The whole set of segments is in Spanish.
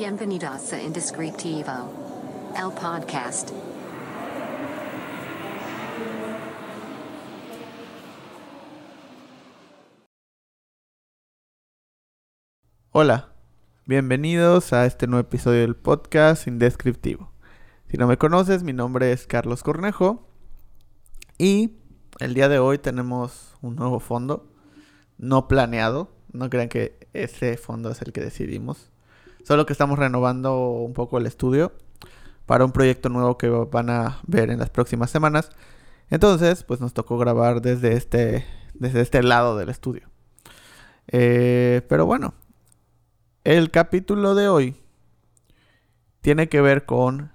Bienvenidos a Indescriptivo, el podcast. Hola, bienvenidos a este nuevo episodio del podcast Indescriptivo. Si no me conoces, mi nombre es Carlos Cornejo y el día de hoy tenemos un nuevo fondo, no planeado, no crean que ese fondo es el que decidimos, solo que estamos renovando un poco el estudio para un proyecto nuevo que van a ver en las próximas semanas. Entonces, pues nos tocó grabar desde este, desde este lado del estudio. Eh, pero bueno, el capítulo de hoy tiene que ver con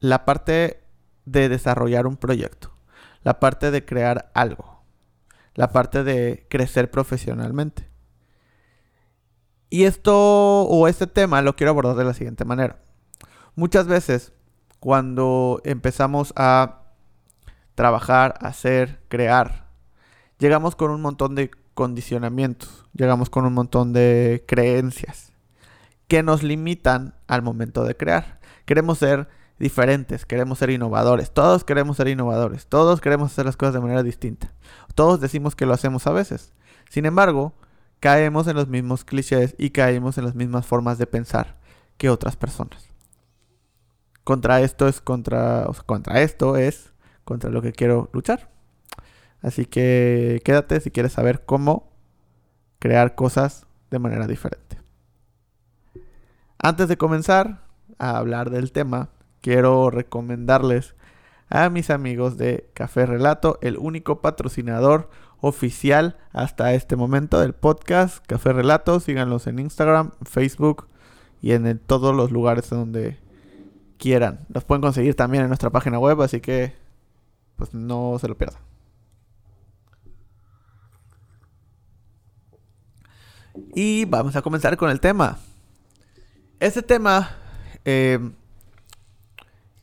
la parte de desarrollar un proyecto, la parte de crear algo, la parte de crecer profesionalmente. Y esto o este tema lo quiero abordar de la siguiente manera. Muchas veces cuando empezamos a trabajar, hacer, crear, llegamos con un montón de condicionamientos, llegamos con un montón de creencias que nos limitan al momento de crear. Queremos ser diferentes, queremos ser innovadores, todos queremos ser innovadores, todos queremos hacer las cosas de manera distinta. Todos decimos que lo hacemos a veces. Sin embargo, caemos en los mismos clichés y caemos en las mismas formas de pensar que otras personas. Contra esto es contra, contra esto es contra lo que quiero luchar. Así que quédate si quieres saber cómo crear cosas de manera diferente. Antes de comenzar a hablar del tema, quiero recomendarles a mis amigos de Café Relato, el único patrocinador oficial hasta este momento del podcast Café Relato. Síganlos en Instagram, Facebook y en todos los lugares donde quieran. Los pueden conseguir también en nuestra página web, así que pues no se lo pierdan. Y vamos a comenzar con el tema. Este tema eh,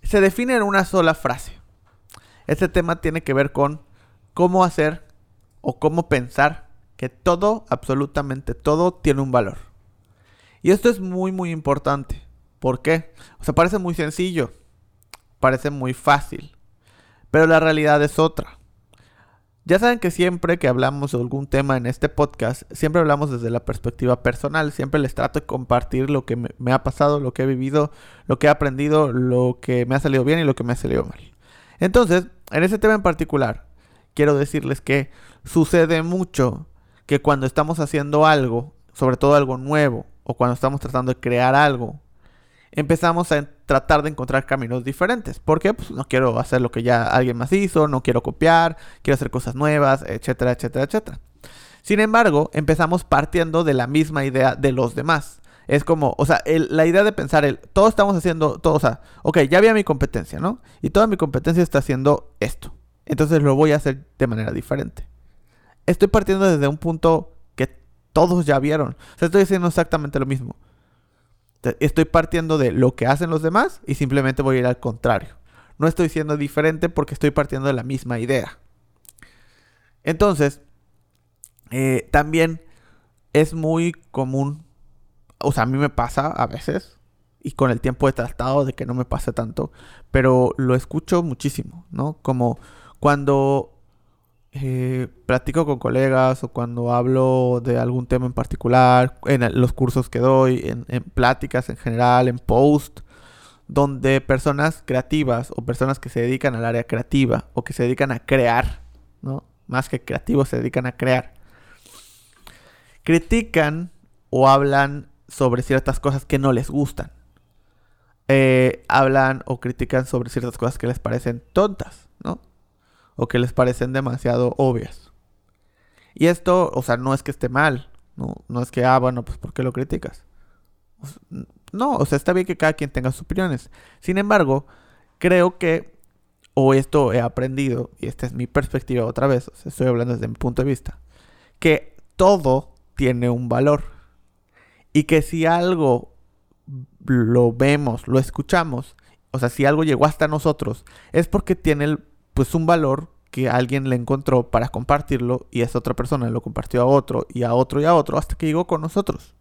se define en una sola frase. Este tema tiene que ver con cómo hacer o cómo pensar que todo, absolutamente todo, tiene un valor. Y esto es muy, muy importante. ¿Por qué? O sea, parece muy sencillo, parece muy fácil, pero la realidad es otra. Ya saben que siempre que hablamos de algún tema en este podcast, siempre hablamos desde la perspectiva personal, siempre les trato de compartir lo que me, ha pasado, lo que he vivido, lo que he aprendido, lo que me ha salido bien y lo que me ha salido mal. Entonces, en ese tema en particular, quiero decirles que sucede mucho que cuando estamos haciendo algo, sobre todo algo nuevo, o cuando estamos tratando de crear algo, empezamos a tratar de encontrar caminos diferentes. Porque pues, no quiero hacer lo que ya alguien más hizo, no quiero copiar, quiero hacer cosas nuevas, etcétera, etcétera, etcétera. Sin embargo, empezamos partiendo de la misma idea de los demás. Es como, o sea, la idea de pensar, el, todos estamos haciendo, todo, o sea, ok, ya había mi competencia, ¿no? Y toda mi competencia está haciendo esto. Entonces lo voy a hacer de manera diferente. Estoy partiendo desde un punto que todos ya vieron. O sea, estoy haciendo exactamente lo mismo. Estoy partiendo de lo que hacen los demás y simplemente voy a ir al contrario. No estoy siendo diferente porque estoy partiendo de la misma idea. Entonces, eh, también es muy común, o sea, a mí me pasa a veces, y con el tiempo he tratado de que no me pase tanto, pero lo escucho muchísimo, ¿no? Como cuando eh, platico con colegas o cuando hablo de algún tema en particular, en los cursos que doy, en, pláticas en general, en post, donde personas creativas o personas que se dedican al área creativa o que se dedican a crear, ¿no? Más que creativos, se dedican a crear. Critican o hablan sobre ciertas cosas que no les gustan. Eh, hablan o critican sobre ciertas cosas que les parecen tontas, ¿no? O que les parecen demasiado obvias. Y esto, o sea, no es que esté mal, no, no es que, ah, bueno, pues ¿por qué lo criticas? No, o sea, está bien que cada quien tenga sus opiniones. Sin embargo, creo que, o esto he aprendido, y esta es mi perspectiva otra vez, o sea, estoy hablando desde mi punto de vista, que todo tiene un valor. Y que si algo lo vemos, lo escuchamos, o sea, si algo llegó hasta nosotros, es porque tiene el pues un valor que alguien le encontró para compartirlo y esa otra persona lo compartió a otro y a otro y a otro hasta que llegó con nosotros.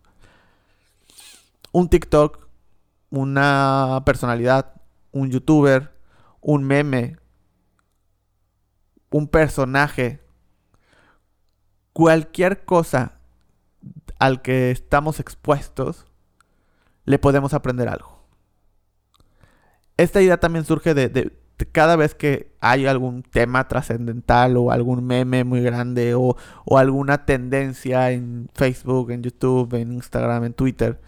un TikTok, una personalidad, un youtuber, un meme, un personaje, cualquier cosa al que estamos expuestos, le podemos aprender algo. Esta idea también surge de, cada vez que hay algún tema trascendental o algún meme muy grande o, alguna tendencia en Facebook, en YouTube, en Instagram, en Twitter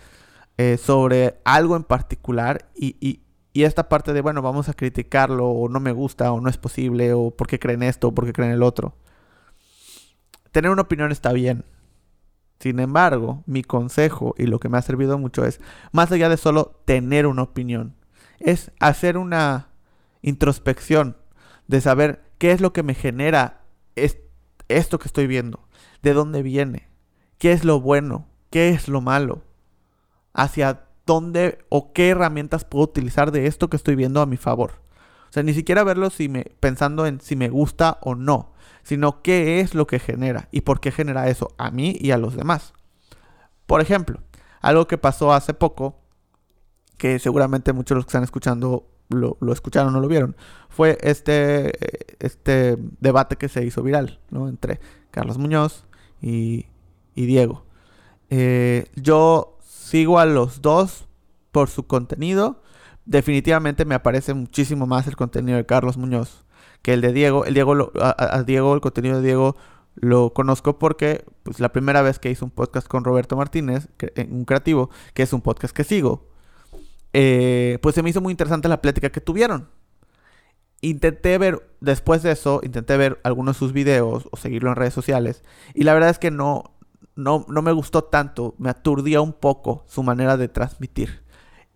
eh, sobre algo en particular y, y, esta parte de, bueno, vamos a criticarlo o no me gusta o no es posible o por qué creen esto o por qué creen el otro. Tener una opinión está bien. Sin embargo, mi consejo y lo que me ha servido mucho es, más allá de solo tener una opinión, es hacer una introspección de saber qué es lo que me genera esto que estoy viendo, de dónde viene, qué es lo bueno, qué es lo malo, hacia dónde o qué herramientas puedo utilizar de esto que estoy viendo a mi favor. O sea, ni siquiera verlo si me, pensando en si me gusta o no, sino qué es lo que genera y por qué genera eso a mí y a los demás. Por ejemplo, algo que pasó hace poco, que seguramente muchos de los que están escuchando lo, escucharon o lo vieron, fue este, este debate que se hizo viral, ¿no? Entre Carlos Muñoz y, Diego. Eh, yo sigo a los dos por su contenido. Definitivamente me aparece muchísimo más el contenido de Carlos Muñoz que el de Diego. El Diego a, Diego, el contenido de Diego lo conozco porque pues, la primera vez que hice un podcast con Roberto Martínez, un creativo, que es un podcast que sigo, eh, pues se me hizo muy interesante la plática que tuvieron. Intenté ver, después de eso, intenté ver algunos de sus videos o seguirlo en redes sociales. Y la verdad es que no, no, no me gustó tanto, me aturdía un poco su manera de transmitir.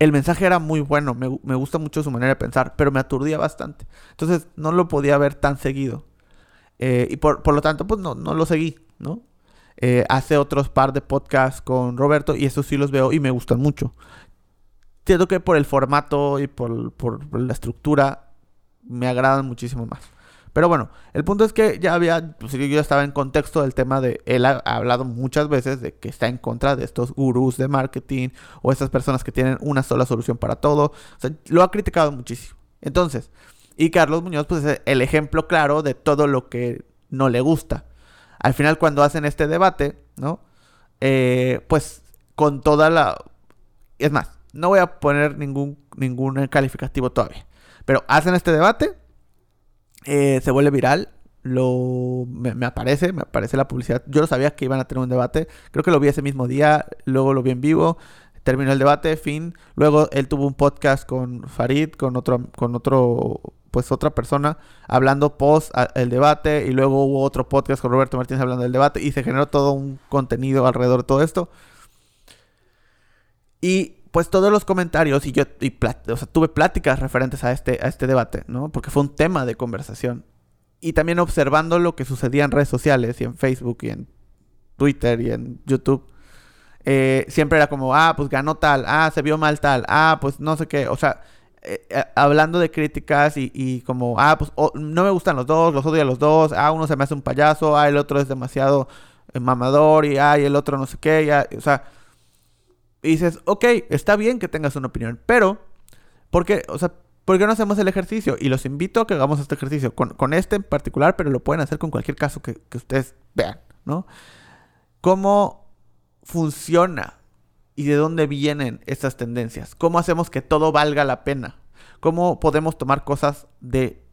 El mensaje era muy bueno, me, gusta mucho su manera de pensar, pero me aturdía bastante. Entonces no lo podía ver tan seguido. Eh, y por, lo tanto, pues no, no lo seguí, ¿no? Eh, hace otros par de podcasts con Roberto y esos sí los veo y me gustan mucho. Siento que por el formato y por, la estructura me agradan muchísimo más. Pero bueno, el punto es que ya había, pues yo estaba en contexto del tema de, él ha hablado muchas veces de que está en contra de estos gurús de marketing o estas personas que tienen una sola solución para todo. O sea, lo ha criticado muchísimo. Entonces, y Carlos Muñoz, pues es el ejemplo claro de todo lo que no le gusta. Al final, cuando hacen este debate, ¿no? Eh, pues con toda la... Es más, no voy a poner ningún, ningún calificativo todavía. Pero hacen este debate, eh, se vuelve viral, lo, me, aparece, me aparece la publicidad. Yo no sabía que iban a tener un debate, creo que lo vi ese mismo día, luego lo vi en vivo, terminó el debate, fin. Luego él tuvo un podcast con Farid, con otro, con otro, pues otra persona, hablando post el debate, y luego hubo otro podcast con Roberto Martínez hablando del debate, y se generó todo un contenido alrededor de todo esto. Y pues todos los comentarios y yo tuve pláticas referentes a este, a este debate, ¿no? Porque fue un tema de conversación. Y también observando lo que sucedía en redes sociales y en Facebook y en Twitter y en YouTube. Eh, siempre era como, ah, pues ganó tal, ah, se vio mal tal, ah, pues no sé qué. O sea, eh, eh, hablando de críticas y, como, ah, pues no me gustan los dos, los odio a los dos, ah, uno se me hace un payaso, ah, el otro es demasiado mamador y ah, y el otro no sé qué, ya, o sea y dices, ok, está bien que tengas una opinión, pero, ¿por qué, o sea, ¿por qué no hacemos el ejercicio? Y los invito a que hagamos este ejercicio, con, este en particular, pero lo pueden hacer con cualquier caso que, ustedes vean, ¿no? ¿Cómo funciona y de dónde vienen estas tendencias? ¿Cómo hacemos que todo valga la pena? ¿Cómo podemos tomar cosas de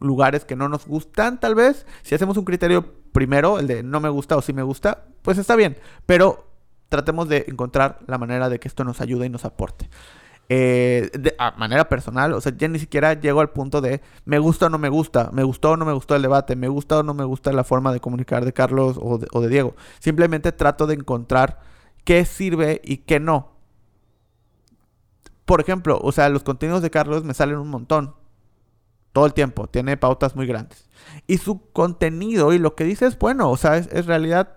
lugares que no nos gustan, tal vez? Si hacemos un criterio primero, el de no me gusta o sí me gusta, pues está bien, pero tratemos de encontrar la manera de que esto nos ayude y nos aporte. Eh, de a manera personal, o sea, ya ni siquiera llego al punto de me gusta o no me gusta, me gustó o no me gustó el debate, me gusta o no me gusta la forma de comunicar de Carlos o de, Diego. Simplemente trato de encontrar qué sirve y qué no. Por ejemplo, o sea, los contenidos de Carlos me salen un montón. Todo el tiempo. Tiene pautas muy grandes. Y su contenido y lo que dice es bueno. O sea, es, realidad.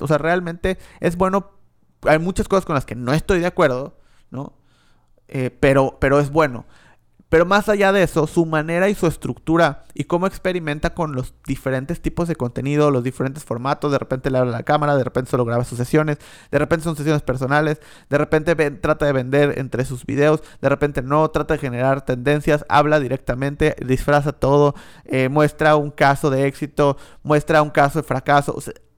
O sea, realmente es bueno hay muchas cosas con las que no estoy de acuerdo, ¿no? Eh, pero, pero es bueno. Pero más allá de eso, su manera y su estructura y cómo experimenta con los diferentes tipos de contenido, los diferentes formatos, de repente le habla a la cámara, de repente solo graba sus sesiones, de repente son sesiones personales, de repente trata de vender entre sus videos, de repente no, trata de generar tendencias, habla directamente, disfraza todo, eh, muestra un caso de éxito, muestra un caso de fracaso.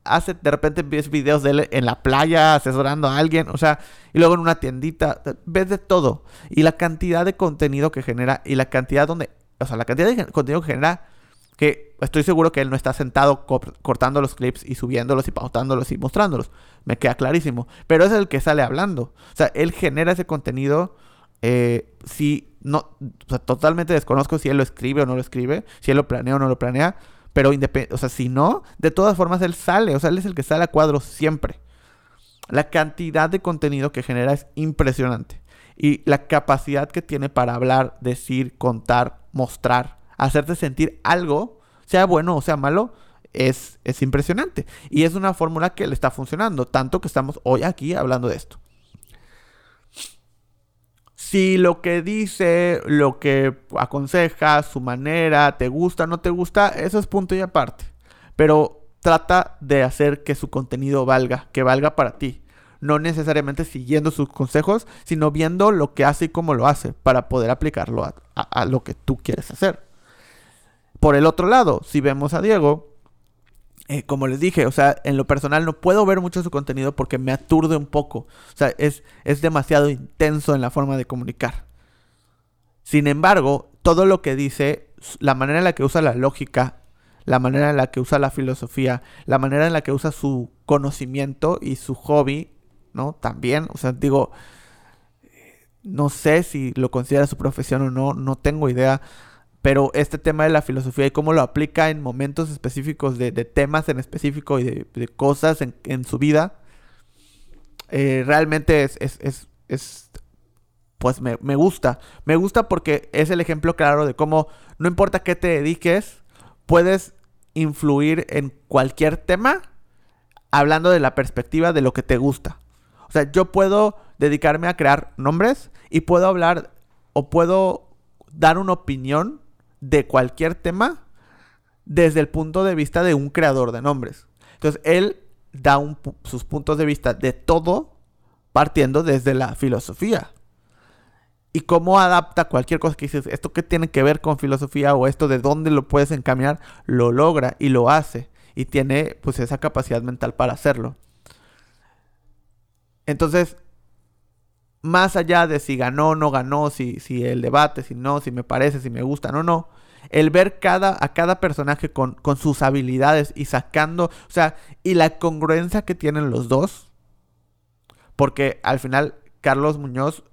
Hace, de repente ves videos de él en la playa asesorando a alguien, o sea, y luego en una tiendita, ves de todo. Y la cantidad de contenido que genera y la cantidad donde, o sea, la cantidad de contenido que genera, que estoy seguro que él no está sentado cortando los clips y subiéndolos y pautándolos y mostrándolos. Me queda clarísimo. Pero es el que sale hablando. O sea, él genera ese contenido. Eh, si no, o sea, totalmente desconozco si él lo escribe o no lo escribe, si él lo planea o no lo planea. Pero o sea, si no, de todas formas él sale, o sea, él es el que sale a cuadro siempre. La cantidad de contenido que genera es impresionante. Y la capacidad que tiene para hablar, decir, contar, mostrar, hacerte sentir algo, sea bueno o sea malo, es, es impresionante. Y es una fórmula que le está funcionando, tanto que estamos hoy aquí hablando de esto. Si lo que dice, lo que aconseja, su manera, te gusta, no te gusta, eso es punto y aparte. Pero trata de hacer que su contenido valga, que valga para ti. No necesariamente siguiendo sus consejos, sino viendo lo que hace y cómo lo hace para poder aplicarlo a, a lo que tú quieres hacer. Por el otro lado, si vemos a Diego, eh, como les dije, o sea, en lo personal no puedo ver mucho su contenido porque me aturde un poco. O sea, es, es demasiado intenso en la forma de comunicar. Sin embargo, todo lo que dice, la manera en la que usa la lógica, la manera en la que usa la filosofía, la manera en la que usa su conocimiento y su hobby, ¿no? También, o sea, digo, no sé si lo considera su profesión o no, no tengo idea pero este tema de la filosofía y cómo lo aplica en momentos específicos de, temas en específico y de, cosas en, su vida, eh, realmente es, es, pues me, me, gusta. Me gusta porque es el ejemplo claro de cómo no importa qué te dediques, puedes influir en cualquier tema hablando de la perspectiva de lo que te gusta. O sea, yo puedo dedicarme a crear nombres y puedo hablar o puedo dar una opinión de cualquier tema desde el punto de vista de un creador de nombres. Entonces, él da sus puntos de vista de todo partiendo desde la filosofía. Y cómo adapta cualquier cosa que dices, esto que tiene que ver con filosofía o esto de dónde lo puedes encaminar, lo logra y lo hace. Y tiene pues esa capacidad mental para hacerlo. Entonces, más allá de si ganó o no ganó, si, si el debate, si no, si me parece, si me gusta o no, el ver cada, a cada personaje con, con sus habilidades y sacando, o sea, y la congruencia que tienen los dos, porque al final Carlos Muñoz,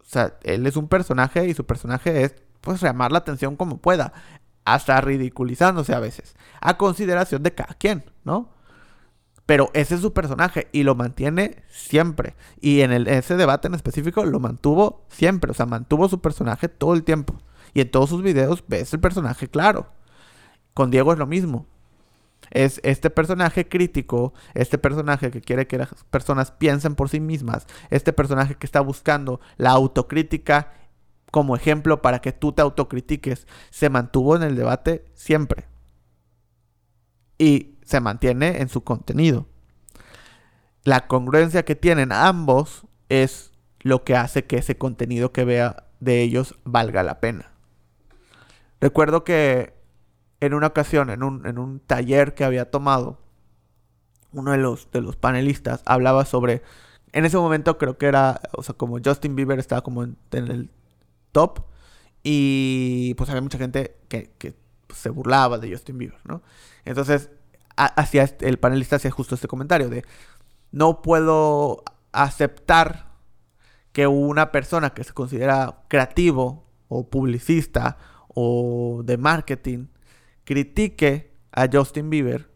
o sea, él es un personaje y su personaje es, pues, llamar la atención como pueda, hasta ridiculizándose a veces, a consideración de cada quien, ¿no? Pero ese es su personaje y lo mantiene siempre. Y en el, ese debate en específico lo mantuvo siempre. O sea, mantuvo su personaje todo el tiempo. Y en todos sus videos ves el personaje claro. Con Diego es lo mismo. Es este personaje crítico, este personaje que quiere que las personas piensen por sí mismas, este personaje que está buscando la autocrítica como ejemplo para que tú te autocritiques, se mantuvo en el debate siempre. Y se mantiene en su contenido. La congruencia que tienen ambos es lo que hace que ese contenido que vea de ellos valga la pena. Recuerdo que en una ocasión, en un, en un taller que había tomado, uno de los, de los panelistas hablaba sobre, en ese momento creo que era, o sea, como Justin Bieber estaba como en, el top y pues había mucha gente que, que se burlaba de Justin Bieber, ¿no? Entonces hacia el panelista hacía justo este comentario de no puedo aceptar que una persona que se considera creativo o publicista o de marketing critique a Justin Bieber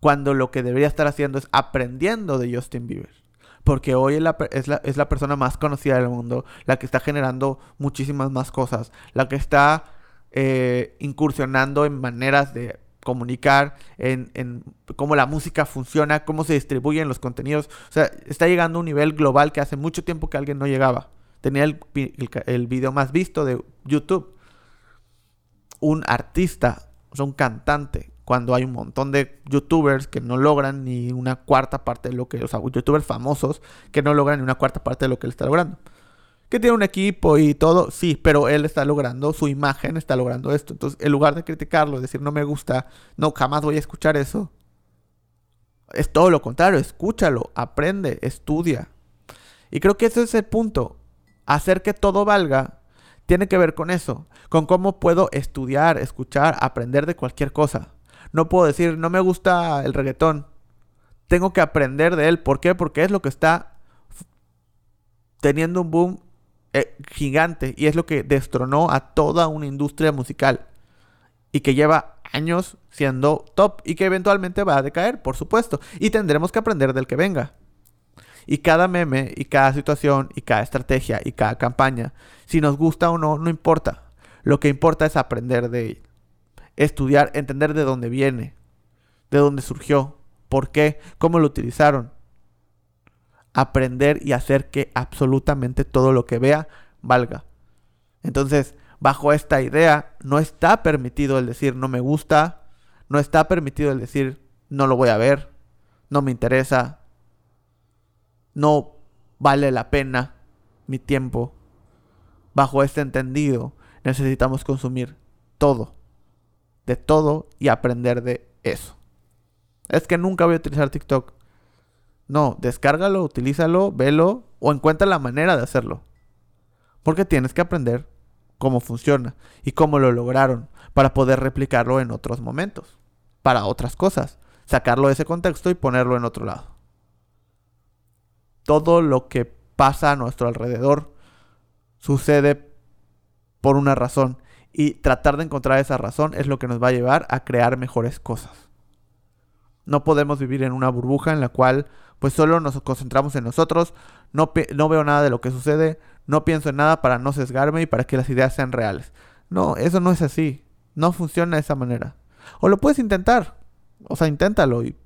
cuando lo que debería estar haciendo es aprendiendo de Justin Bieber. Porque hoy es la, es la, persona más conocida del mundo, la que está generando muchísimas más cosas, la que está eh, incursionando en maneras de comunicar, en, cómo la música funciona, cómo se distribuyen los contenidos. O sea, está llegando a un nivel global que hace mucho tiempo que alguien no llegaba. tenía el, el, video más visto de YouTube. Un artista, o sea, un cantante, cuando hay un montón de youtubers que no logran ni una cuarta parte de lo que, o sea, youtubers famosos que no logran ni una cuarta parte de lo que él está logrando. Que tiene un equipo y todo, sí, pero él está logrando, su imagen está logrando esto. Entonces, en lugar de criticarlo, decir no me gusta, no, jamás voy a escuchar eso. Es todo lo contrario, escúchalo, aprende, estudia. Y creo que ese es el punto. Hacer que todo valga tiene que ver con eso, con cómo puedo estudiar, escuchar, aprender de cualquier cosa. No puedo decir, no me gusta el reggaetón. Tengo que aprender de él. ¿Por qué? Porque es lo que está teniendo un boom eh, gigante y es lo que destronó a toda una industria musical y que lleva años siendo top y que eventualmente va a decaer, por supuesto, y tendremos que aprender del que venga. Y cada meme y cada situación y cada estrategia y cada campaña, si nos gusta o no, no importa. Lo que importa es aprender de estudiar, entender de dónde viene, de dónde surgió, por qué, cómo lo utilizaron. Aprender y hacer que absolutamente todo lo que vea valga. Entonces, bajo esta idea, no está permitido el decir no me gusta, no está permitido el decir no lo voy a ver, no me interesa, no vale la pena mi tiempo. Bajo este entendido, necesitamos consumir todo, de todo y aprender de eso. Es que nunca voy a utilizar TikTok. No, descárgalo, utilízalo, velo o encuentra la manera de hacerlo. Porque tienes que aprender cómo funciona y cómo lo lograron para poder replicarlo en otros momentos, para otras cosas, sacarlo de ese contexto y ponerlo en otro lado. Todo lo que pasa a nuestro alrededor sucede por una razón y tratar de encontrar esa razón es lo que nos va a llevar a crear mejores cosas. No podemos vivir en una burbuja en la cual pues solo nos concentramos en nosotros, no, no veo nada de lo que sucede, no pienso en nada para no sesgarme y para que las ideas sean reales. No, eso no es así. No funciona de esa manera. O lo puedes intentar. O sea, inténtalo y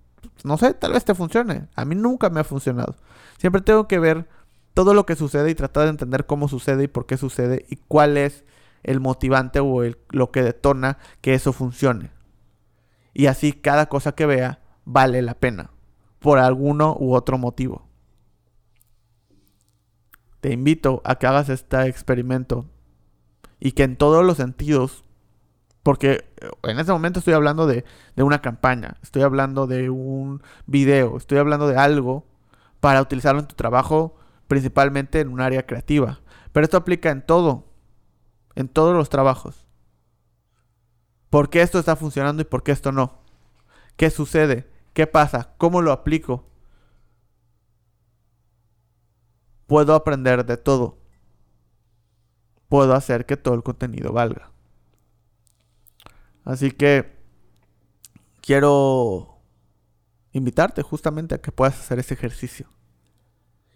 no sé, tal vez te funcione. A mí nunca me ha funcionado. Siempre tengo que ver todo lo que sucede y tratar de entender cómo sucede y por qué sucede y cuál es el motivante o lo que detona que eso funcione. Y así cada cosa que vea vale la pena por alguno u otro motivo te invito a que hagas este experimento y que en todos los sentidos, porque eh, en este momento estoy hablando de, una campaña, estoy hablando de un video, estoy hablando de algo para utilizarlo en tu trabajo, principalmente en un área creativa. Pero esto aplica en todo, en todos los trabajos. ¿Por qué esto está funcionando y por qué esto no? ¿Qué sucede? ¿Qué pasa? ¿Cómo lo aplico? Puedo aprender de todo. Puedo hacer que todo el contenido valga. Así que quiero invitarte justamente a que puedas hacer ese ejercicio.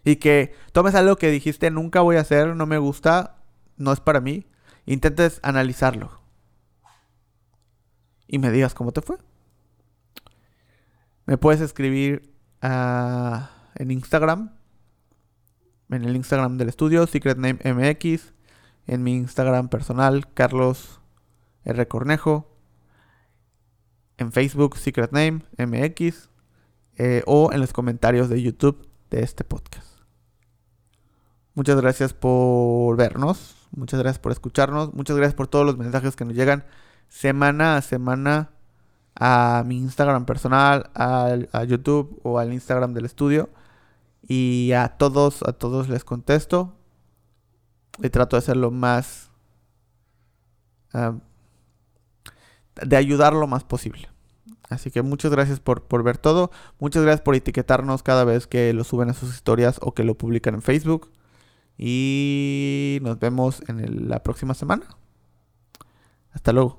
Y que tomes algo que dijiste nunca voy a hacer, no me gusta, no es para mí. Intentes analizarlo. Y me digas cómo te fue. Me puedes escribir ah, en Instagram en el Instagram del estudio, Secret Name MX, en mi Instagram personal, Carlos. Cornejo, en Facebook, Secret Name eh, o en los comentarios de YouTube de este podcast. Muchas gracias por vernos, muchas gracias por escucharnos, muchas gracias por todos los mensajes que nos llegan semana a semana a mi Instagram personal, a YouTube o al Instagram del estudio. Y a todos, a todos les contesto. Y trato de hacerlo más... de ayudar lo más posible. Así que muchas gracias por, ver todo. Muchas gracias por etiquetarnos cada vez que lo suben a sus historias o que lo publican en Facebook. Y nos vemos en la próxima semana. Hasta luego.